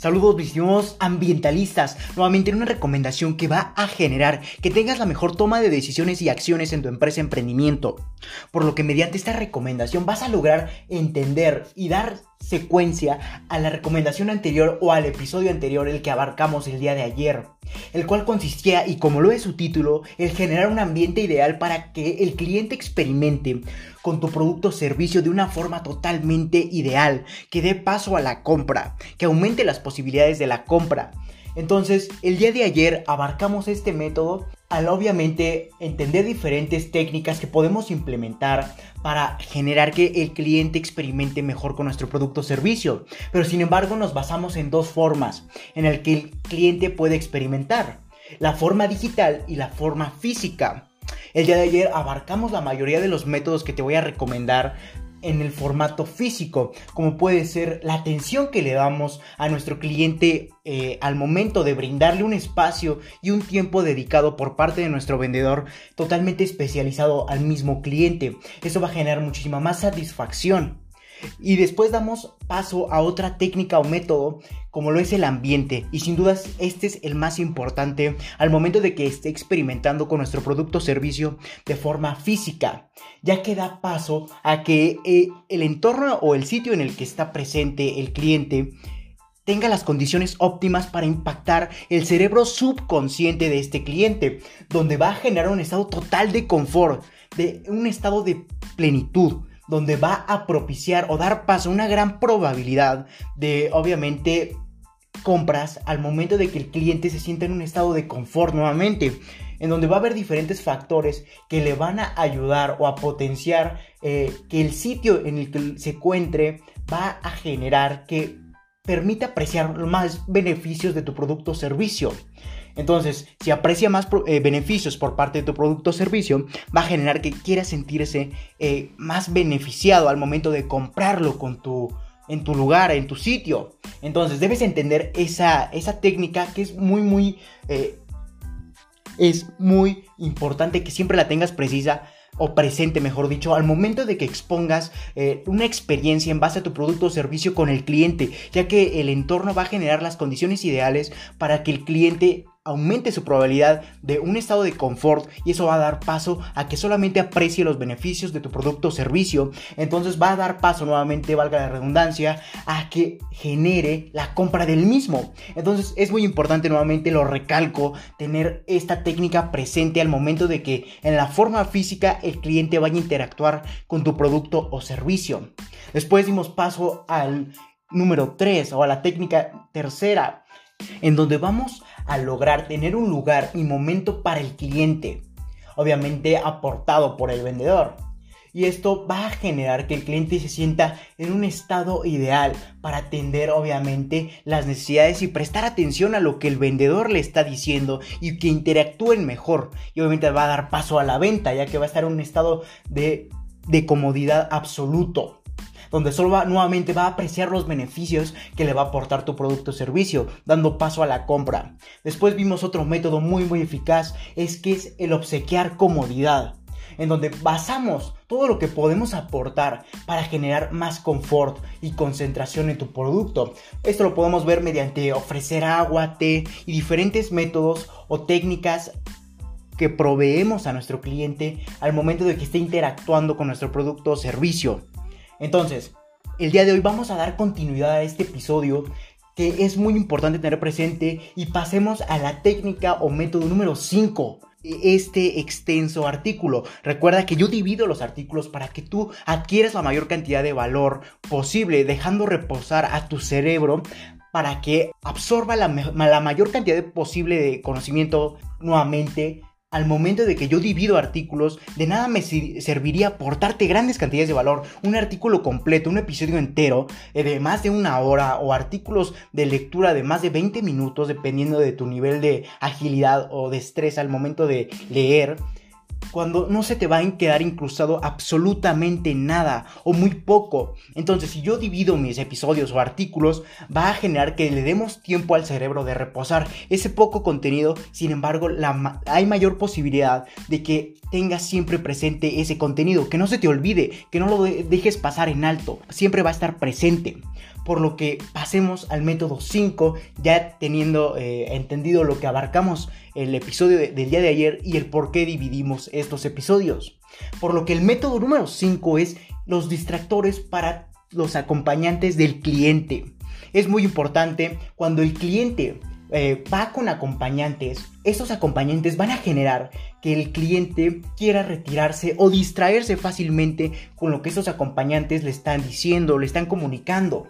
Saludos mis ambientalistas, nuevamente una recomendación que va a generar que tengas la mejor toma de decisiones y acciones en tu empresa emprendimiento. Por lo que mediante esta recomendación vas a lograr entender y dar secuencia a la recomendación anterior o al episodio anterior el que abarcamos el día de ayer, el cual consistía, y como lo es su título, el generar un ambiente ideal para que el cliente experimente con tu producto o servicio de una forma totalmente ideal, que dé paso a la compra, que aumente las posibilidades de la compra. Entonces, el día de ayer abarcamos este método al obviamente entender diferentes técnicas que podemos implementar para generar que el cliente experimente mejor con nuestro producto o servicio. Pero sin embargo nos basamos en dos formas en el que el cliente puede experimentar. La forma digital y la forma física. El día de ayer abarcamos la mayoría de los métodos que te voy a recomendar en el formato físico, como puede ser la atención que le damos a nuestro cliente eh, al momento de brindarle un espacio y un tiempo dedicado por parte de nuestro vendedor totalmente especializado al mismo cliente. Eso va a generar muchísima más satisfacción. Y después damos paso a otra técnica o método como lo es el ambiente. Y sin dudas este es el más importante al momento de que esté experimentando con nuestro producto o servicio de forma física, ya que da paso a que eh, el entorno o el sitio en el que está presente el cliente tenga las condiciones óptimas para impactar el cerebro subconsciente de este cliente, donde va a generar un estado total de confort, de un estado de plenitud, donde va a propiciar o dar paso a una gran probabilidad de, obviamente, compras al momento de que el cliente se sienta en un estado de confort nuevamente, en donde va a haber diferentes factores que le van a ayudar o a potenciar eh, que el sitio en el que se encuentre va a generar que permita apreciar más beneficios de tu producto o servicio. Entonces, si aprecia más eh, beneficios por parte de tu producto o servicio, va a generar que quiera sentirse eh, más beneficiado al momento de comprarlo en tu lugar, en tu sitio. Entonces, debes entender esa, esa técnica que es muy, muy... Eh, es muy importante que siempre la tengas precisa o presente, mejor dicho, al momento de que expongas una experiencia en base a tu producto o servicio con el cliente, ya que el entorno va a generar las condiciones ideales para que el cliente aumente su probabilidad de un estado de confort y eso va a dar paso a que solamente aprecie los beneficios de tu producto o servicio. Entonces va a dar paso nuevamente, valga la redundancia, a que genere la compra del mismo. Entonces es muy importante nuevamente, lo recalco, tener esta técnica presente al momento de que en la forma física el cliente vaya a interactuar con tu producto o servicio. Después dimos paso al número 3 o a la técnica tercera en donde vamos lograr tener un lugar y momento para el cliente, obviamente aportado por el vendedor. Y esto va a generar que el cliente se sienta en un estado ideal para atender obviamente las necesidades y prestar atención a lo que el vendedor le está diciendo y que interactúen mejor. Y obviamente va a dar paso a la venta ya que va a estar en un estado de, de comodidad absoluto donde solo va, nuevamente va a apreciar los beneficios que le va a aportar tu producto o servicio, dando paso a la compra. Después vimos otro método muy muy eficaz, es que es el obsequiar comodidad en donde basamos todo lo que podemos aportar para generar más confort y concentración en tu producto. Esto lo podemos ver mediante ofrecer agua, té y diferentes métodos o técnicas que proveemos a nuestro cliente al momento de que esté interactuando con nuestro producto o servicio. Entonces, el día de hoy vamos a dar continuidad a este episodio que es muy importante tener presente y pasemos a la técnica o método número 5 este extenso artículo. Recuerda que yo divido los artículos para que tú adquieras la mayor cantidad de valor posible, dejando reposar a tu cerebro para que absorba la, la mayor cantidad posible de conocimiento nuevamente al momento de que yo divido artículos, de nada me serviría aportarte grandes cantidades de valor, un artículo completo, un episodio entero eh, de más de una hora o artículos de lectura de más de 20 minutos, dependiendo de tu nivel de agilidad o de estrés al momento de leer cuando no se te va a quedar incrustado absolutamente nada o muy poco. Entonces, si yo divido mis episodios o artículos, va a generar que le demos tiempo al cerebro de reposar ese poco contenido. Sin embargo, hay mayor posibilidad de que tengas siempre presente ese contenido, que no se te olvide, que no lo dejes pasar en alto, siempre va a estar presente. Por lo que pasemos al método 5, ya teniendo eh, entendido lo que abarcamos el episodio del día de ayer y el por qué dividimos estos episodios. Por lo que el método número 5 es los distractores para los acompañantes del cliente. Es muy importante cuando el cliente eh, va con acompañantes, esos acompañantes van a generar que el cliente quiera retirarse o distraerse fácilmente con lo que esos acompañantes le están diciendo, le están comunicando.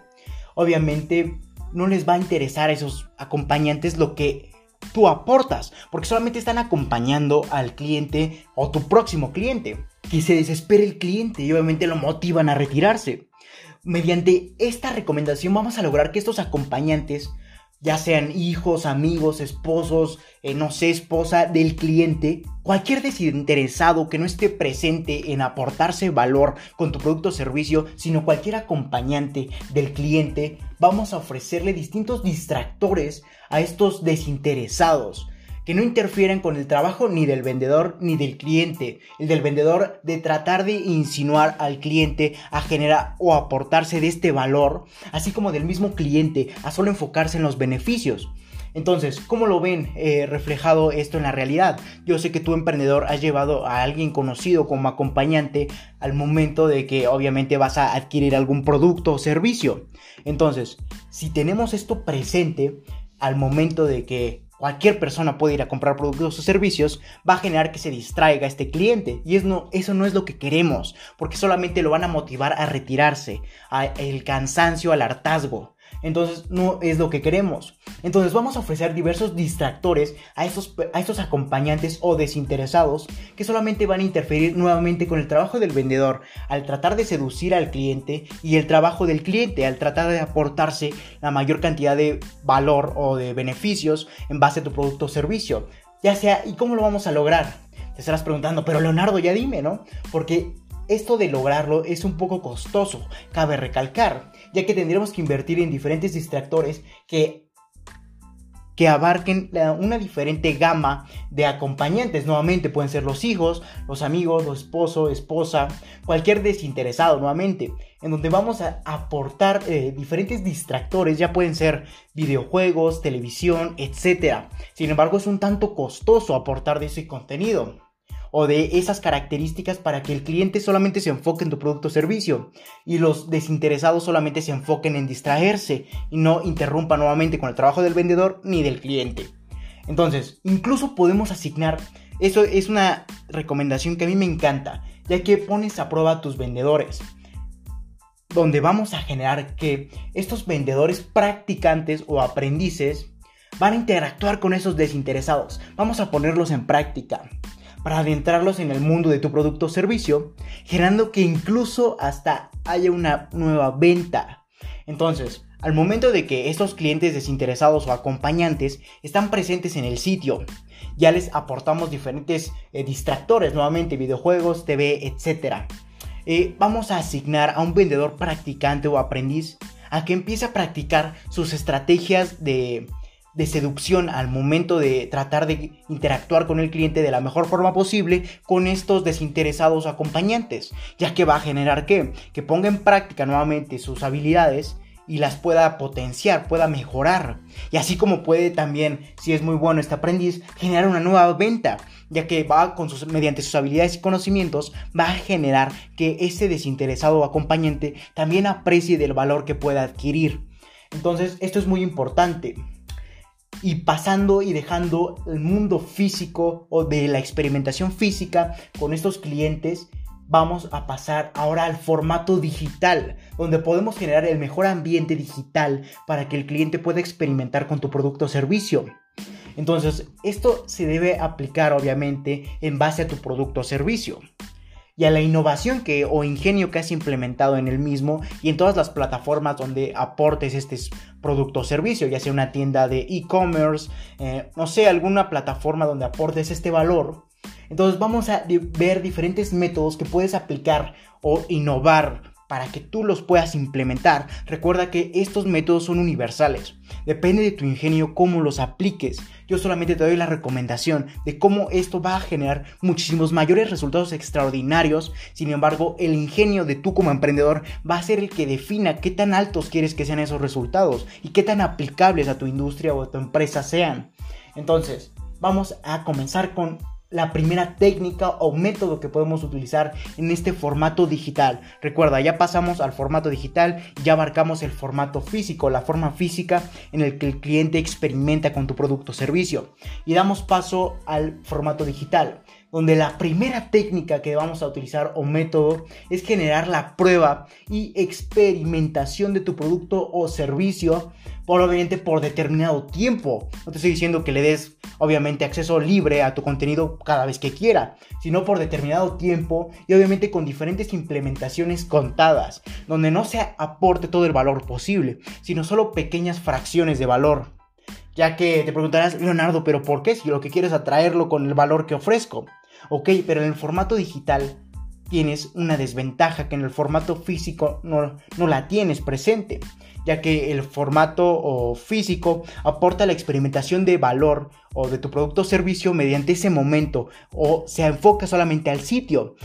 Obviamente no les va a interesar a esos acompañantes lo que tú aportas, porque solamente están acompañando al cliente o tu próximo cliente. Que se desespere el cliente y obviamente lo motivan a retirarse. Mediante esta recomendación vamos a lograr que estos acompañantes ya sean hijos, amigos, esposos, eh, no sé, esposa del cliente, cualquier desinteresado que no esté presente en aportarse valor con tu producto o servicio, sino cualquier acompañante del cliente, vamos a ofrecerle distintos distractores a estos desinteresados que no interfieran con el trabajo ni del vendedor ni del cliente. El del vendedor de tratar de insinuar al cliente a generar o aportarse de este valor, así como del mismo cliente a solo enfocarse en los beneficios. Entonces, ¿cómo lo ven eh, reflejado esto en la realidad? Yo sé que tu emprendedor has llevado a alguien conocido como acompañante al momento de que obviamente vas a adquirir algún producto o servicio. Entonces, si tenemos esto presente al momento de que cualquier persona puede ir a comprar productos o servicios, va a generar que se distraiga este cliente. Y es no, eso no es lo que queremos, porque solamente lo van a motivar a retirarse, al cansancio, al hartazgo. Entonces no es lo que queremos. Entonces vamos a ofrecer diversos distractores a estos, a acompañantes o desinteresados que solamente van a interferir nuevamente con el trabajo del vendedor al tratar de seducir al cliente y el trabajo del cliente al tratar de aportarse la mayor cantidad de valor o de beneficios en base a tu producto o servicio. Ya sea, ¿y cómo lo vamos a lograr? Te estarás preguntando, pero Leonardo, ya dime, ¿no? Porque esto de lograrlo es un poco costoso, cabe recalcar, ya que tendríamos que invertir en diferentes distractores que que abarquen una diferente gama de acompañantes. Nuevamente pueden ser los hijos, los amigos, los esposos, esposa, cualquier desinteresado nuevamente, en donde vamos a aportar eh, diferentes distractores, ya pueden ser videojuegos, televisión, etc. Sin embargo, es un tanto costoso aportar de ese contenido o de esas características para que el cliente solamente se enfoque en tu producto o servicio y los desinteresados solamente se enfoquen en distraerse y no interrumpan nuevamente con el trabajo del vendedor ni del cliente. Entonces, incluso podemos asignar, eso es una recomendación que a mí me encanta, ya que pones a prueba a tus vendedores donde vamos a generar que estos vendedores practicantes o aprendices van a interactuar con esos desinteresados. Vamos a ponerlos en práctica para adentrarlos en el mundo de tu producto o servicio, generando que incluso hasta haya una nueva venta. Entonces, al momento de que estos clientes desinteresados o acompañantes están presentes en el sitio, ya les aportamos diferentes eh, distractores, nuevamente videojuegos, TV, etc. Eh, vamos a asignar a un vendedor practicante o aprendiz a que empiece a practicar sus estrategias de de seducción al momento de tratar de interactuar con el cliente de la mejor forma posible con estos desinteresados acompañantes, ya que va a generar que, que ponga en práctica nuevamente sus habilidades y las pueda potenciar, pueda mejorar. Y así como puede también, si es muy bueno este aprendiz, generar una nueva venta, ya que va con sus, mediante sus habilidades y conocimientos, va a generar que ese desinteresado acompañante también aprecie del valor que pueda adquirir. Entonces, esto es muy importante y pasando y dejando el mundo físico o de la experimentación física con estos clientes, vamos a pasar ahora al formato digital, donde podemos generar el mejor ambiente digital para que el cliente pueda experimentar con tu producto o servicio. Entonces, esto se debe aplicar obviamente en base a tu producto o servicio y a la innovación que o ingenio que has implementado en el mismo y en todas las plataformas donde aportes este producto o servicio, ya sea una tienda de e-commerce, eh, no sé, alguna plataforma donde aportes este valor. Entonces vamos a ver diferentes métodos que puedes aplicar o innovar para que tú los puedas implementar. Recuerda que estos métodos son universales. Depende de tu ingenio cómo los apliques. Yo solamente te doy la recomendación de cómo esto va a generar muchísimos mayores resultados extraordinarios. Sin embargo, el ingenio de tú como emprendedor va a ser el que defina qué tan altos quieres que sean esos resultados y qué tan aplicables a tu industria o a tu empresa sean. Entonces, vamos a comenzar con la primera técnica o método que podemos utilizar en este formato digital. Recuerda, ya pasamos al formato digital, ya abarcamos el formato físico, la forma física en el que el cliente experimenta con tu producto o servicio. Y damos paso al formato digital, donde la primera técnica que vamos a utilizar o método es generar la prueba y experimentación de tu producto o servicio obviamente por determinado tiempo. No te estoy diciendo que le des obviamente acceso libre a tu contenido cada vez que quiera, sino por determinado tiempo y obviamente con diferentes implementaciones contadas, donde no se aporte todo el valor posible, sino solo pequeñas fracciones de valor. Ya que te preguntarás, Leonardo, pero ¿por qué si lo que quieres es atraerlo con el valor que ofrezco? Ok, pero en el formato digital tienes una desventaja que en el formato físico no, no la tienes presente ya que el formato físico aporta la experimentación de valor o de tu producto o servicio mediante ese momento o se enfoca solamente al sitio.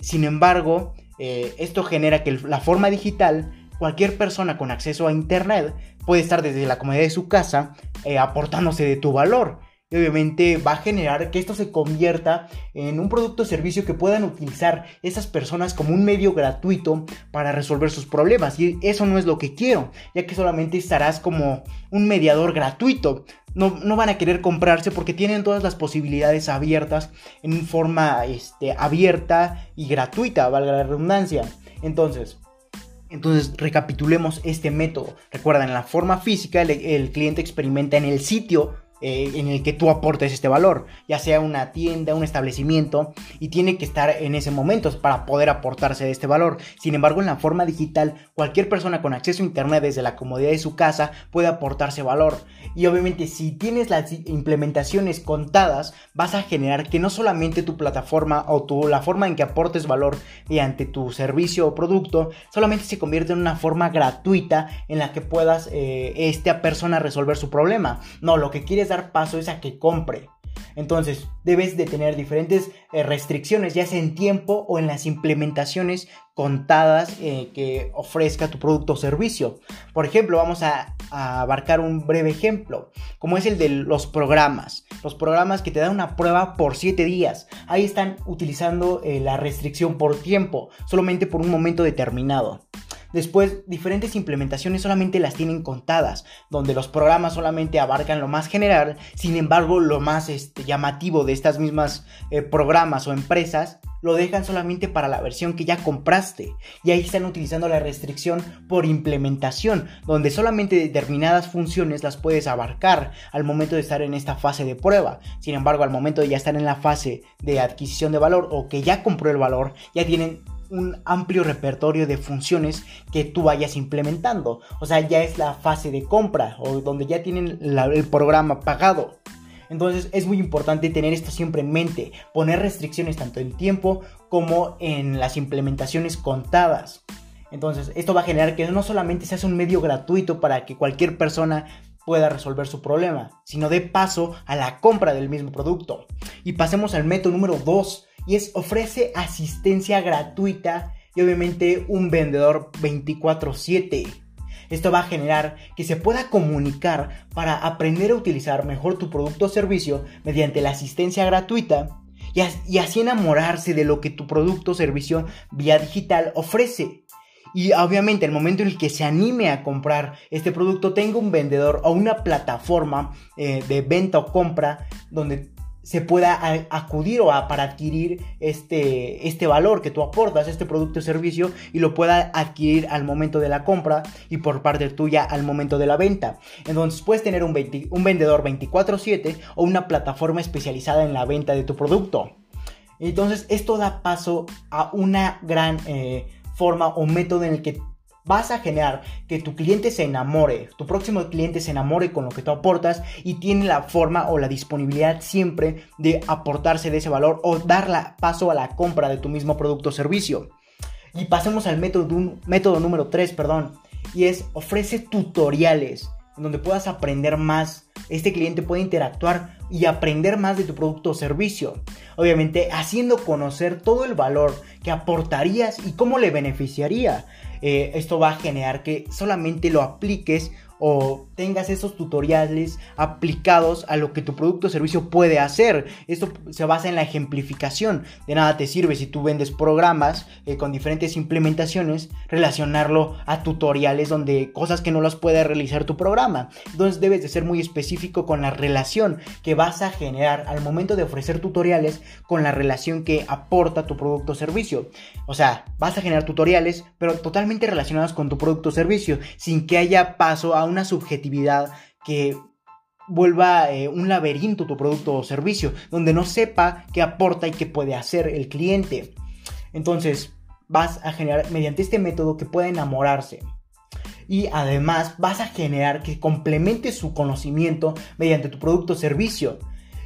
Sin embargo, eh, esto genera que la forma digital, cualquier persona con acceso a Internet puede estar desde la comodidad de su casa eh, aportándose de tu valor y obviamente va a generar que esto se convierta en un producto o servicio que puedan utilizar esas personas como un medio gratuito para resolver sus problemas. Y eso no es lo que quiero, ya que solamente estarás como un mediador gratuito. No, no van a querer comprarse porque tienen todas las posibilidades abiertas en forma este, abierta y gratuita, valga la redundancia. Entonces, entonces, recapitulemos este método. Recuerda, en la forma física, el, cliente experimenta en el sitio eh, en el que tú aportes este valor, ya sea una tienda, un establecimiento, y tiene que estar en ese momento para poder aportarse este valor. Sin embargo, en la forma digital, cualquier persona con acceso a Internet desde la comodidad de su casa puede aportarse valor. Y obviamente, si tienes las implementaciones contadas, vas a generar que no solamente tu plataforma o tu, la forma en que aportes valor mediante tu servicio o producto, solamente se convierte en una forma gratuita en la que puedas eh, esta persona resolver su problema. No, lo que quieres dar paso es a que compre. Entonces, debes de tener diferentes eh, restricciones, ya sea en tiempo o en las implementaciones contadas eh, que ofrezca tu producto o servicio. Por ejemplo, vamos a, abarcar un breve ejemplo, como es el de los programas. Los programas que te dan una prueba por 7 días. Ahí están utilizando eh, la restricción por tiempo, solamente por un momento determinado. Después, diferentes implementaciones solamente las tienen contadas, donde los programas solamente abarcan lo más general, sin embargo, lo más este, llamativo de estas mismas eh, programas o empresas lo dejan solamente para la versión que ya compraste. Y ahí están utilizando la restricción por implementación, donde solamente determinadas funciones las puedes abarcar al momento de estar en esta fase de prueba. Sin embargo, al momento de ya estar en la fase de adquisición de valor o que ya compró el valor, ya tienen un amplio repertorio de funciones que tú vayas implementando. O sea, ya es la fase de compra o donde ya tienen el programa pagado. Entonces es muy importante tener esto siempre en mente, poner restricciones tanto en tiempo como en las implementaciones contadas. Entonces esto va a generar que no solamente seas un medio gratuito para que cualquier persona pueda resolver su problema, sino dé paso a la compra del mismo producto. Y pasemos al método número 2, y es ofrece asistencia gratuita y obviamente un vendedor 24/7. Esto va a generar que se pueda comunicar para aprender a utilizar mejor tu producto o servicio mediante la asistencia gratuita y, así enamorarse de lo que tu producto o servicio vía digital ofrece. Y obviamente el momento en el que se anime a comprar este producto tenga un vendedor o una plataforma eh, de venta o compra donde se pueda acudir o a, para adquirir este, este valor que tú aportas, este producto o servicio, y lo pueda adquirir al momento de la compra y por parte tuya al momento de la venta. Entonces puedes tener un, un vendedor 24/7 o una plataforma especializada en la venta de tu producto. Entonces esto da paso a una gran eh, forma o método en el que vas a generar que tu cliente se enamore, tu próximo cliente se enamore con lo que tú aportas y tiene la forma o la disponibilidad siempre de aportarse de ese valor o dar paso a la compra de tu mismo producto o servicio. Y pasemos al método, número 3, perdón, y es ofrece tutoriales en donde puedas aprender más. Este cliente puede interactuar y aprender más de tu producto o servicio. Obviamente haciendo conocer todo el valor que aportarías y cómo le beneficiaría. Eh, esto va a generar que solamente lo apliques o tengas esos tutoriales aplicados a lo que tu producto o servicio puede hacer. Esto se basa en la ejemplificación. De nada te sirve si tú vendes programas eh, con diferentes implementaciones, relacionarlo a tutoriales donde cosas que no las puede realizar tu programa. Entonces debes de ser muy específico con la relación que vas a generar al momento de ofrecer tutoriales con la relación que aporta tu producto o servicio. O sea, vas a generar tutoriales, pero totalmente relacionados con tu producto o servicio, sin que haya paso a una subjetividad que vuelva eh, un laberinto tu producto o servicio, donde no sepa qué aporta y qué puede hacer el cliente. Entonces, vas a generar mediante este método que pueda enamorarse. Y además vas a generar que complemente su conocimiento mediante tu producto o servicio.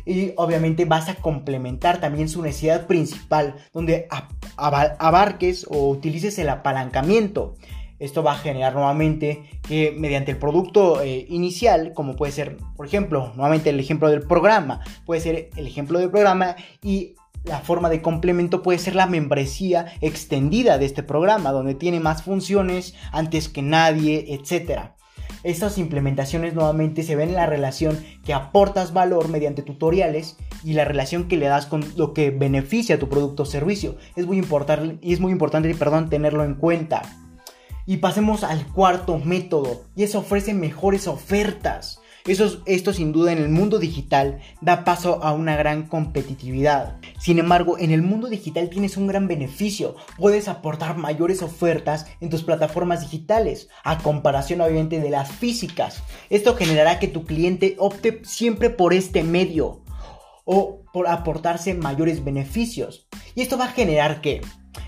Y obviamente vas a complementar también su necesidad principal, donde abarques o utilices el apalancamiento. Esto va a generar nuevamente que mediante el producto eh, inicial, como puede ser, por ejemplo, nuevamente el ejemplo del programa, puede ser el ejemplo del programa y la forma de complemento puede ser la membresía extendida de este programa, donde tiene más funciones antes que nadie, etc. Estas implementaciones nuevamente se ven en la relación que aportas valor mediante tutoriales y la relación que le das con lo que beneficia a tu producto o servicio. Es muy importante, es muy importante perdón, tenerlo en cuenta. Y pasemos al cuarto método, y es ofrece mejores ofertas. Eso, esto sin duda en el mundo digital da paso a una gran competitividad. Sin embargo, en el mundo digital tienes un gran beneficio. Puedes aportar mayores ofertas en tus plataformas digitales, a comparación obviamente de las físicas. Esto generará que tu cliente opte siempre por este medio o por aportarse mayores beneficios. Y esto va a generar que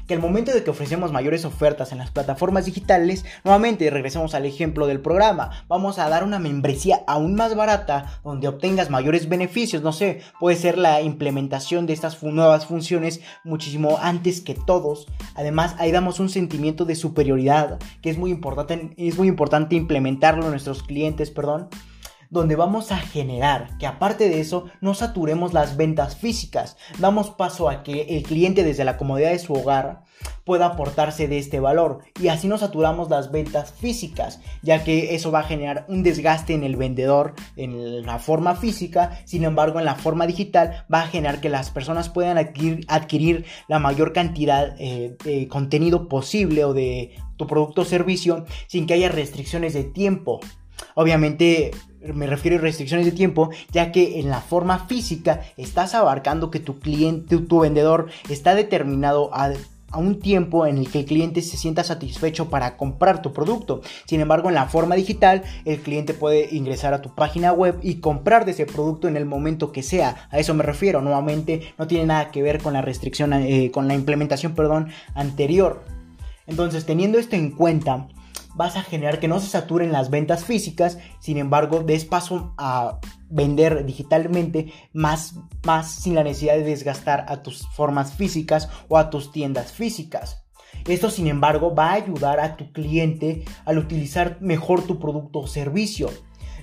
que al momento de que ofrecemos mayores ofertas en las plataformas digitales, nuevamente regresamos al ejemplo del programa, vamos a dar una membresía aún más barata donde obtengas mayores beneficios, no sé, puede ser la implementación de estas nuevas funciones muchísimo antes que todos. Además, ahí damos un sentimiento de superioridad que es muy importante, es muy importante implementarlo en nuestros clientes, perdón donde vamos a generar que aparte de eso no saturemos las ventas físicas. Damos paso a que el cliente desde la comodidad de su hogar pueda aportarse de este valor y así no saturamos las ventas físicas, ya que eso va a generar un desgaste en el vendedor en la forma física, sin embargo en la forma digital va a generar que las personas puedan adquirir, la mayor cantidad eh, de contenido posible o de tu producto o servicio sin que haya restricciones de tiempo. Obviamente me refiero a restricciones de tiempo, ya que en la forma física estás abarcando que tu cliente, tu, vendedor está determinado a un tiempo en el que el cliente se sienta satisfecho para comprar tu producto. Sin embargo, en la forma digital, el cliente puede ingresar a tu página web y comprar de ese producto en el momento que sea. A eso me refiero. Nuevamente, no tiene nada que ver con la restricción, eh, con la implementación, perdón, anterior. Entonces, teniendo esto en cuenta, vas a generar que no se saturen las ventas físicas, sin embargo, des paso a vender digitalmente más, más sin la necesidad de desgastar a tus formas físicas o a tus tiendas físicas. Esto, sin embargo, va a ayudar a tu cliente al utilizar mejor tu producto o servicio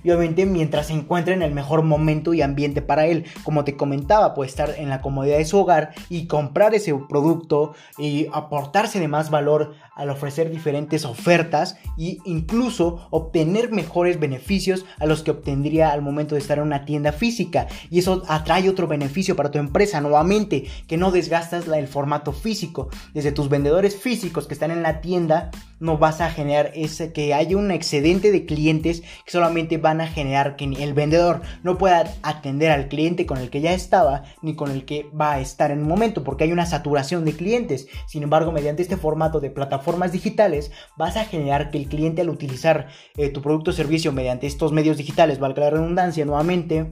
y obviamente mientras se encuentre en el mejor momento y ambiente para él. Como te comentaba, puede estar en la comodidad de su hogar y comprar ese producto y aportarse de más valor al ofrecer diferentes ofertas e incluso obtener mejores beneficios a los que obtendría al momento de estar en una tienda física. Y eso atrae otro beneficio para tu empresa nuevamente, que no desgastas el formato físico. Desde tus vendedores físicos que están en la tienda, no vas a generar ese que haya un excedente de clientes que solamente van a generar que el vendedor no pueda atender al cliente con el que ya estaba ni con el que va a estar en un momento porque hay una saturación de clientes. Sin embargo, mediante este formato de plataformas digitales vas a generar que el cliente al utilizar eh, tu producto o servicio mediante estos medios digitales, valga la redundancia nuevamente,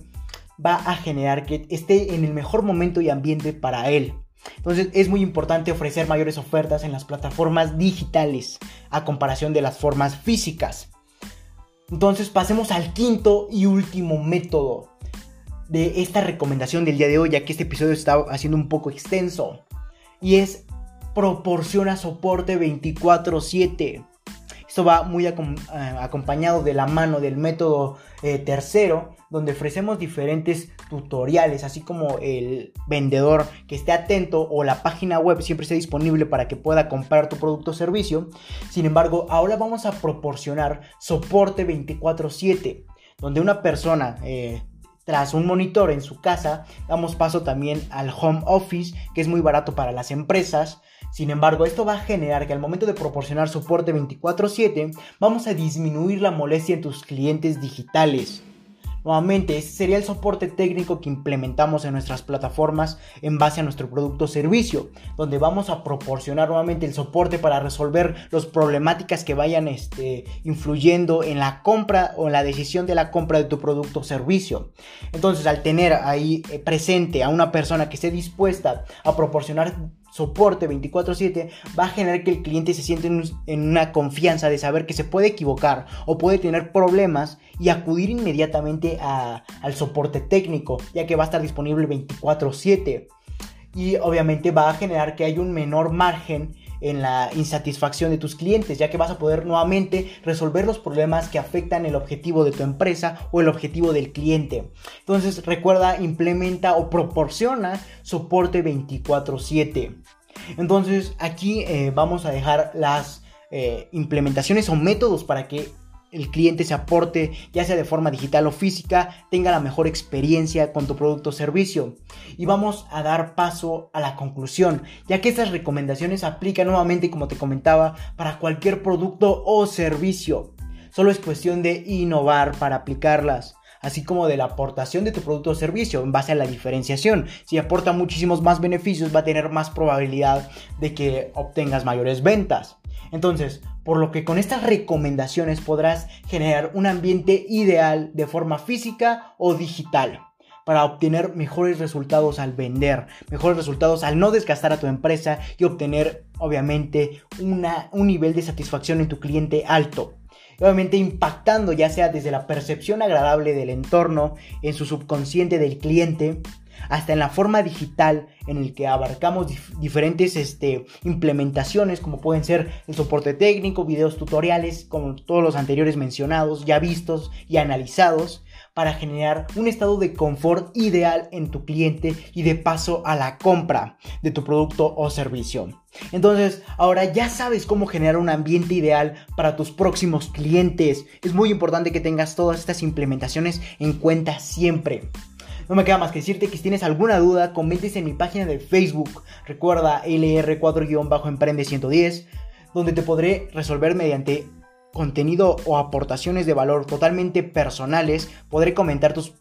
va a generar que esté en el mejor momento y ambiente para él. Entonces es muy importante ofrecer mayores ofertas en las plataformas digitales a comparación de las formas físicas. Entonces pasemos al quinto y último método de esta recomendación del día de hoy, ya que este episodio está haciendo un poco extenso. Y es proporciona soporte 24/7. Esto va muy eh, acompañado de la mano del método eh, tercero, donde ofrecemos diferentes tutoriales, así como el vendedor que esté atento o la página web siempre esté disponible para que pueda comprar tu producto o servicio. Sin embargo, ahora vamos a proporcionar soporte 24/7, donde una persona... Eh, tras un monitor en su casa, damos paso también al home office, que es muy barato para las empresas, sin embargo, esto va a generar que al momento de proporcionar soporte 24/7, vamos a disminuir la molestia en tus clientes digitales. Nuevamente, ese sería el soporte técnico que implementamos en nuestras plataformas en base a nuestro producto o servicio, donde vamos a proporcionar nuevamente el soporte para resolver las problemáticas que vayan este, influyendo en la compra o en la decisión de la compra de tu producto o servicio. Entonces, al tener ahí eh, presente a una persona que esté dispuesta a proporcionar soporte 24/7 va a generar que el cliente se siente en una confianza de saber que se puede equivocar o puede tener problemas y acudir inmediatamente al soporte técnico ya que va a estar disponible 24/7 y obviamente va a generar que haya un menor margen en la insatisfacción de tus clientes, ya que vas a poder nuevamente resolver los problemas que afectan el objetivo de tu empresa o el objetivo del cliente. Entonces recuerda, implementa o proporciona soporte 24/7. Entonces aquí eh, vamos a dejar las eh, implementaciones o métodos para que el cliente se aporte, ya sea de forma digital o física, tenga la mejor experiencia con tu producto o servicio. Y vamos a dar paso a la conclusión, ya que estas recomendaciones aplican nuevamente, como te comentaba, para cualquier producto o servicio. Solo es cuestión de innovar para aplicarlas así como de la aportación de tu producto o servicio en base a la diferenciación. Si aporta muchísimos más beneficios, va a tener más probabilidad de que obtengas mayores ventas. Entonces, por lo que con estas recomendaciones podrás generar un ambiente ideal de forma física o digital para obtener mejores resultados al vender, mejores resultados al no desgastar a tu empresa y obtener obviamente una, un nivel de satisfacción en tu cliente alto. Obviamente impactando ya sea desde la percepción agradable del entorno, en su subconsciente del cliente, hasta en la forma digital en el que abarcamos diferentes este, implementaciones como pueden ser el soporte técnico, videos tutoriales, como todos los anteriores mencionados, ya vistos y analizados, para generar un estado de confort ideal en tu cliente y de paso a la compra de tu producto o servicio. Entonces, ahora ya sabes cómo generar un ambiente ideal para tus próximos clientes. Es muy importante que tengas todas estas implementaciones en cuenta siempre. No me queda más que decirte que si tienes alguna duda, comentes en mi página de Facebook. Recuerda LR4-Emprende110, donde te podré resolver mediante contenido o aportaciones de valor totalmente personales. Podré comentar tus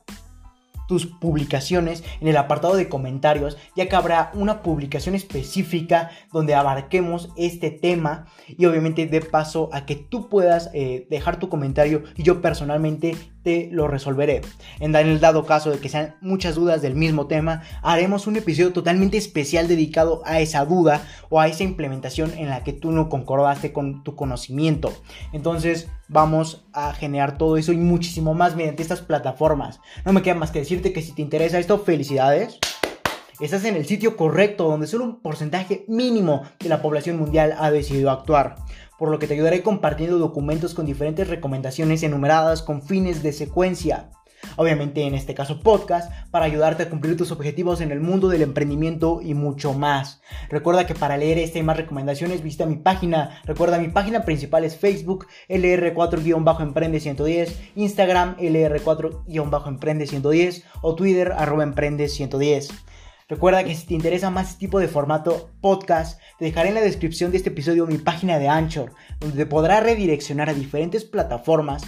tus publicaciones en el apartado de comentarios, ya que habrá una publicación específica donde abarquemos este tema y obviamente de paso a que tú puedas eh, dejar tu comentario y yo personalmente te lo resolveré. En el dado caso de que sean muchas dudas del mismo tema, haremos un episodio totalmente especial dedicado a esa duda o a esa implementación en la que tú no concordaste con tu conocimiento. Entonces, vamos a generar todo eso y muchísimo más mediante estas plataformas. No me queda más que que si te interesa esto, felicidades. Estás en el sitio correcto donde solo un porcentaje mínimo de la población mundial ha decidido actuar, por lo que te ayudaré compartiendo documentos con diferentes recomendaciones enumeradas con fines de secuencia obviamente en este caso podcast, para ayudarte a cumplir tus objetivos en el mundo del emprendimiento y mucho más. Recuerda que para leer esta y más recomendaciones visita mi página. Recuerda mi página principal es Facebook LR4-Emprende110, Instagram LR4-Emprende110 o Twitter arroba Emprende110. Recuerda que si te interesa más este tipo de formato podcast, te dejaré en la descripción de este episodio mi página de Anchor, donde te podrá redireccionar a diferentes plataformas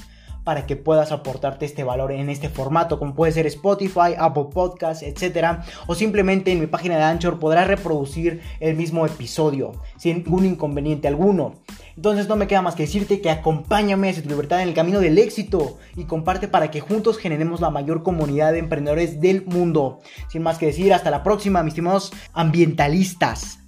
para que puedas aportarte este valor en este formato, como puede ser Spotify, Apple Podcasts, etc. O simplemente en mi página de Anchor podrás reproducir el mismo episodio sin ningún inconveniente alguno. Entonces no me queda más que decirte que acompáñame hacia tu libertad en el camino del éxito y comparte para que juntos generemos la mayor comunidad de emprendedores del mundo. Sin más que decir, hasta la próxima, mis estimados ambientalistas.